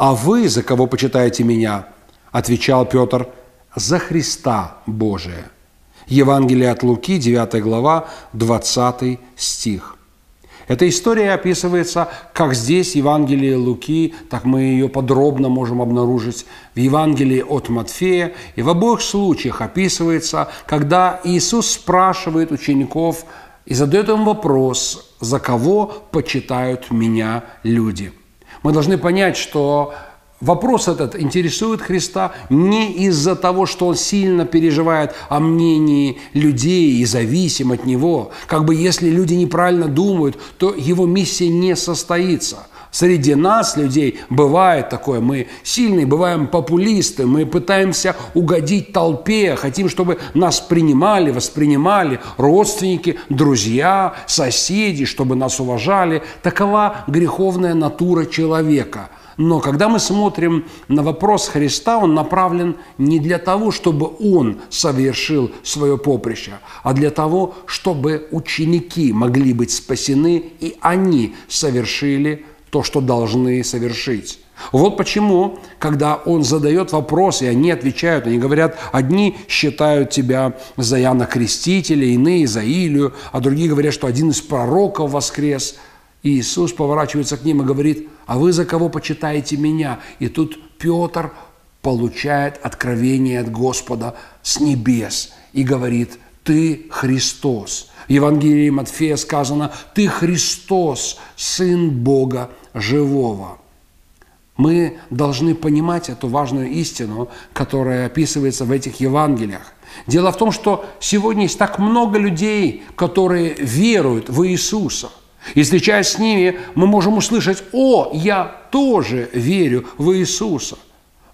«А вы за кого почитаете меня?» Отвечал Петр, «За Христа Божия». Евангелие от Луки, 9 глава, 20 стих. Эта история описывается как здесь, в Евангелии Луки, так мы ее подробно можем обнаружить в Евангелии от Матфея. И в обоих случаях описывается, когда Иисус спрашивает учеников и задает им вопрос, за кого почитают меня люди – мы должны понять, что Вопрос этот интересует Христа не из-за того, что он сильно переживает о мнении людей и зависим от него. Как бы если люди неправильно думают, то его миссия не состоится. Среди нас, людей, бывает такое. Мы сильные, бываем популисты, мы пытаемся угодить толпе, хотим, чтобы нас принимали, воспринимали родственники, друзья, соседи, чтобы нас уважали. Такова греховная натура человека – но когда мы смотрим на вопрос Христа, он направлен не для того, чтобы он совершил свое поприще, а для того, чтобы ученики могли быть спасены, и они совершили то, что должны совершить. Вот почему, когда он задает вопрос, и они отвечают, они говорят, одни считают тебя за Иоанна Крестителя, иные за Илию, а другие говорят, что один из пророков воскрес – и Иисус поворачивается к ним и говорит, а вы за кого почитаете меня? И тут Петр получает откровение от Господа с небес и говорит, ты Христос. Евангелии Матфея сказано, ты Христос, Сын Бога Живого. Мы должны понимать эту важную истину, которая описывается в этих Евангелиях. Дело в том, что сегодня есть так много людей, которые веруют в Иисуса – и встречаясь с ними, мы можем услышать, о, я тоже верю в Иисуса.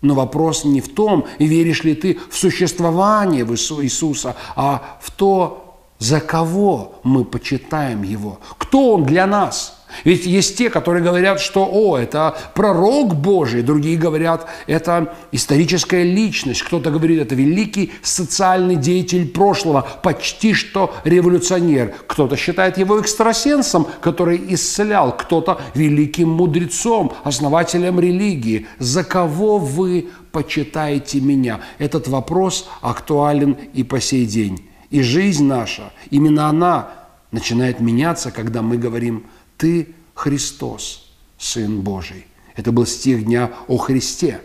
Но вопрос не в том, веришь ли ты в существование Иисуса, а в то, за кого мы почитаем Его, кто Он для нас – ведь есть те, которые говорят, что «О, это пророк Божий», другие говорят, это историческая личность, кто-то говорит, это великий социальный деятель прошлого, почти что революционер, кто-то считает его экстрасенсом, который исцелял, кто-то великим мудрецом, основателем религии. За кого вы почитаете меня? Этот вопрос актуален и по сей день. И жизнь наша, именно она начинает меняться, когда мы говорим – ты Христос, Сын Божий. Это был стих дня о Христе.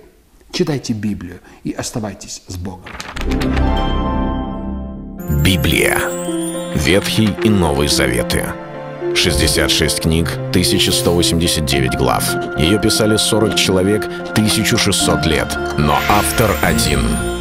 Читайте Библию и оставайтесь с Богом. Библия. Ветхий и Новый Заветы. 66 книг, 1189 глав. Ее писали 40 человек, 1600 лет. Но автор один –